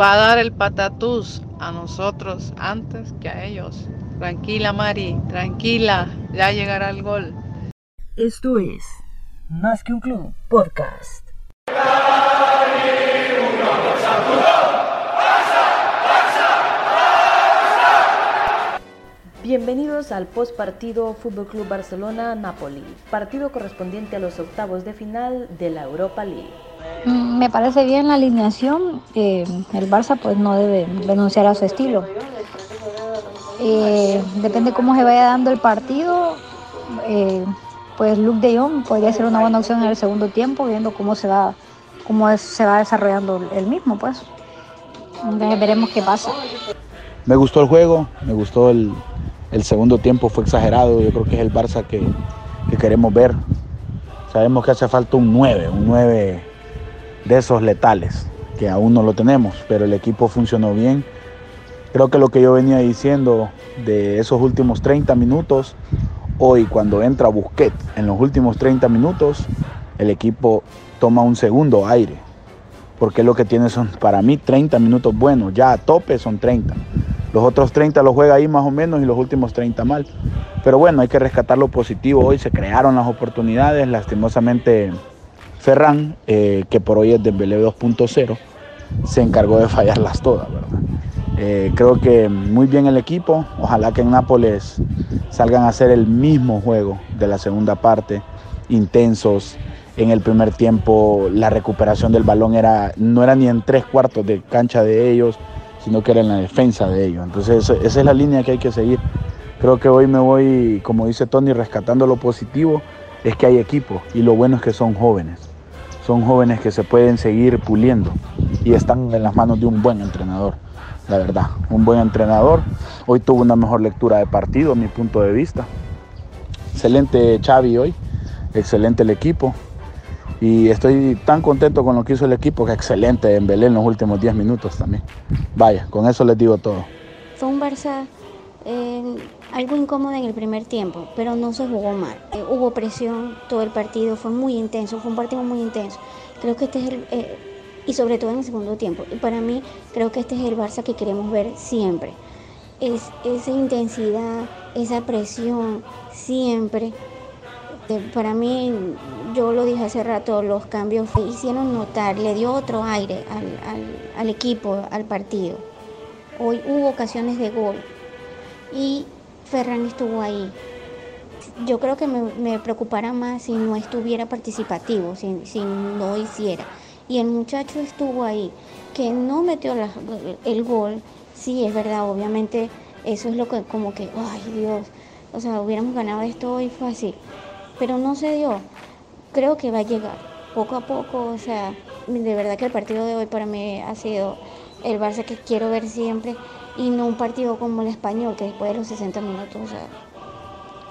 va a dar el patatús a nosotros antes que a ellos. Tranquila, Mari, tranquila, ya llegará el gol. Esto es Más que un club podcast. Bienvenidos al post partido Fútbol Club Barcelona-Napoli, partido correspondiente a los octavos de final de la Europa League. Mm, me parece bien la alineación. Eh, el Barça pues no debe renunciar a su estilo. Eh, depende cómo se vaya dando el partido. Eh, pues Luke de Jong podría ser una buena opción en el segundo tiempo, viendo cómo se va, cómo se va desarrollando el mismo, pues. veremos qué pasa. Me gustó el juego, me gustó el, el segundo tiempo fue exagerado, yo creo que es el Barça que, queremos ver. Sabemos que hace falta un 9, un 9 de esos letales, que aún no lo tenemos, pero el equipo funcionó bien. Creo que lo que yo venía diciendo de esos últimos 30 minutos, hoy cuando entra Busquets en los últimos 30 minutos, el equipo toma un segundo aire, porque lo que tiene son para mí 30 minutos buenos, ya a tope son 30. Los otros 30 los juega ahí más o menos y los últimos 30 mal. Pero bueno, hay que rescatar lo positivo. Hoy se crearon las oportunidades. Lastimosamente, Ferran, eh, que por hoy es de Dembélé 2.0, se encargó de fallarlas todas. Eh, creo que muy bien el equipo. Ojalá que en Nápoles salgan a hacer el mismo juego de la segunda parte, intensos. En el primer tiempo la recuperación del balón era, no era ni en tres cuartos de cancha de ellos sino que era en la defensa de ellos. Entonces esa es la línea que hay que seguir. Creo que hoy me voy, como dice Tony, rescatando lo positivo, es que hay equipo y lo bueno es que son jóvenes. Son jóvenes que se pueden seguir puliendo y están en las manos de un buen entrenador, la verdad. Un buen entrenador. Hoy tuvo una mejor lectura de partido, a mi punto de vista. Excelente Xavi hoy, excelente el equipo. Y estoy tan contento con lo que hizo el equipo que excelente en Belén los últimos 10 minutos también. Vaya, con eso les digo todo. Fue un Barça eh, algo incómodo en el primer tiempo, pero no se jugó mal. Eh, hubo presión todo el partido, fue muy intenso, fue un partido muy intenso. Creo que este es el... Eh, y sobre todo en el segundo tiempo. Y para mí creo que este es el Barça que queremos ver siempre. Es, esa intensidad, esa presión, siempre para mí, yo lo dije hace rato, los cambios hicieron notar, le dio otro aire al, equipo, al partido. Hoy hubo ocasiones de gol y Ferran estuvo ahí. Yo creo que me, preocupara más si no estuviera participativo, si, si, no hiciera. Y el muchacho estuvo ahí, que no metió el gol, sí, es verdad, obviamente eso es lo que como que, ay Dios, o sea, hubiéramos ganado esto hoy fácil pero no se dio. Creo que va a llegar poco a poco, o sea, de verdad que el partido de hoy para mí ha sido el Barça que quiero ver siempre y no un partido como el español que después de los 60 minutos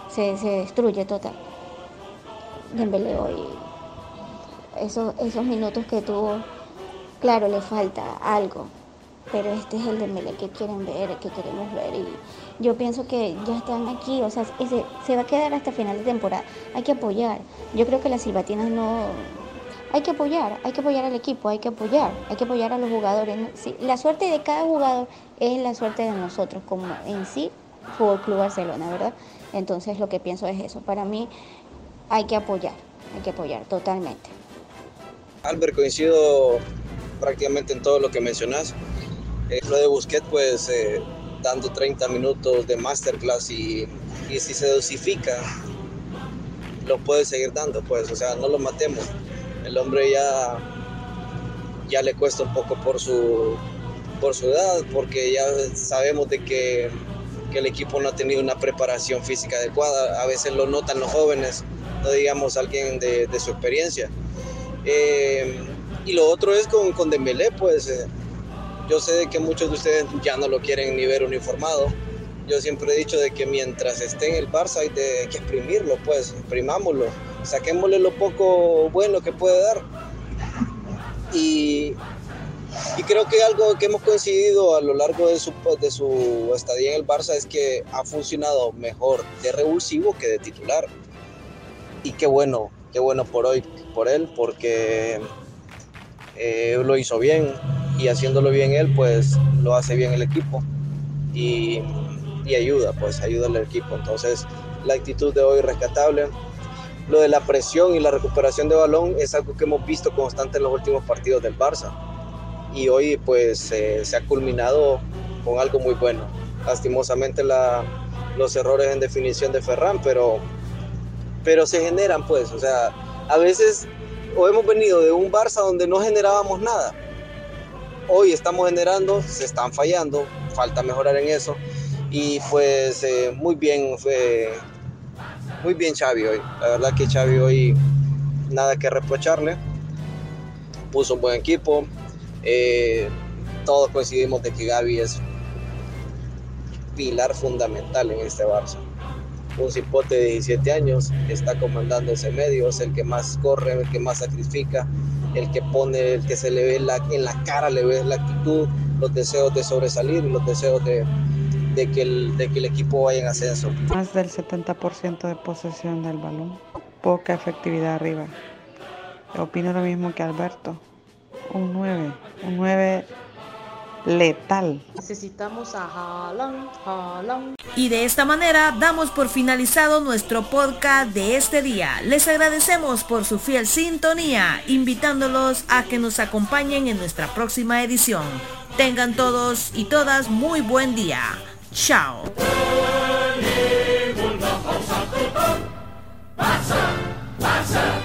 se, se destruye total. Dembélé hoy, esos, esos minutos que tuvo, claro, le falta algo, pero este es el Dembélé que quieren ver, que queremos ver y yo pienso que ya están aquí, o sea, se va a quedar hasta final de temporada. Hay que apoyar. Yo creo que las silbatinas no... Hay que apoyar, hay que apoyar al equipo, hay que apoyar, hay que apoyar a los jugadores. la suerte de cada jugador es la suerte de nosotros, como en sí, Fútbol Club Barcelona, ¿verdad? Entonces lo que pienso es eso. Para mí hay que apoyar, hay que apoyar totalmente. Albert, coincido prácticamente en todo lo que mencionas. Eh, lo de Busquets, pues eh, dando 30 minutos de masterclass y, y si se dosifica, lo puede seguir dando, pues, o sea, no lo matemos. El hombre ya, ya le cuesta un poco por su, por su edad, porque ya sabemos de que, que el equipo no ha tenido una preparación física adecuada. A veces lo notan los jóvenes, no digamos alguien de, su experiencia. Eh, y lo otro es con, con Dembélé, pues eh, yo sé de que muchos de ustedes ya no lo quieren ni ver uniformado. Yo siempre he dicho de que mientras esté en el Barça hay, que exprimirlo, pues, exprimámoslo, saquémosle lo poco bueno que puede dar. Y, y creo que algo que hemos coincidido a lo largo de su, de su estadía en el Barça es que ha funcionado mejor de revulsivo que de titular. Y qué bueno, qué bueno por hoy, por él, porque eh, lo hizo bien y haciéndolo bien él, pues lo hace bien el equipo y, y ayuda, pues ayuda al equipo. Entonces la actitud de hoy rescatable. Lo de la presión y la recuperación de balón es algo que hemos visto constante en los últimos partidos del Barça. Y hoy pues eh, se ha culminado con algo muy bueno. Lastimosamente la, los errores en definición de Ferran, pero, pero se generan pues. O sea, a veces o hemos venido de un Barça donde no generábamos nada. Hoy estamos generando, se están fallando, falta mejorar en eso. Y pues eh, muy bien fue muy bien Xavi hoy. La verdad que Xavi hoy nada que reprocharle. Puso un buen equipo. Eh, todos coincidimos de que Gaby es pilar fundamental en este Barça. Un cipote de 17 años está comandando ese medio, es el que más corre, el que más sacrifica, el que pone, el que se le ve la, en la cara, le ve la actitud, los deseos de sobresalir y los deseos de, de que el, de que el equipo vaya en ascenso. Más del 70% de posesión del balón, poca efectividad arriba. Opino lo mismo que Alberto. Un 9, un 9 letal. Necesitamos a Haaland, Haaland. Y de esta manera damos por finalizado nuestro podcast de este día. Les agradecemos por su fiel sintonía, invitándolos a que nos acompañen en nuestra próxima edición. Tengan todos y todas muy buen día. Chao. Pasa, pasa.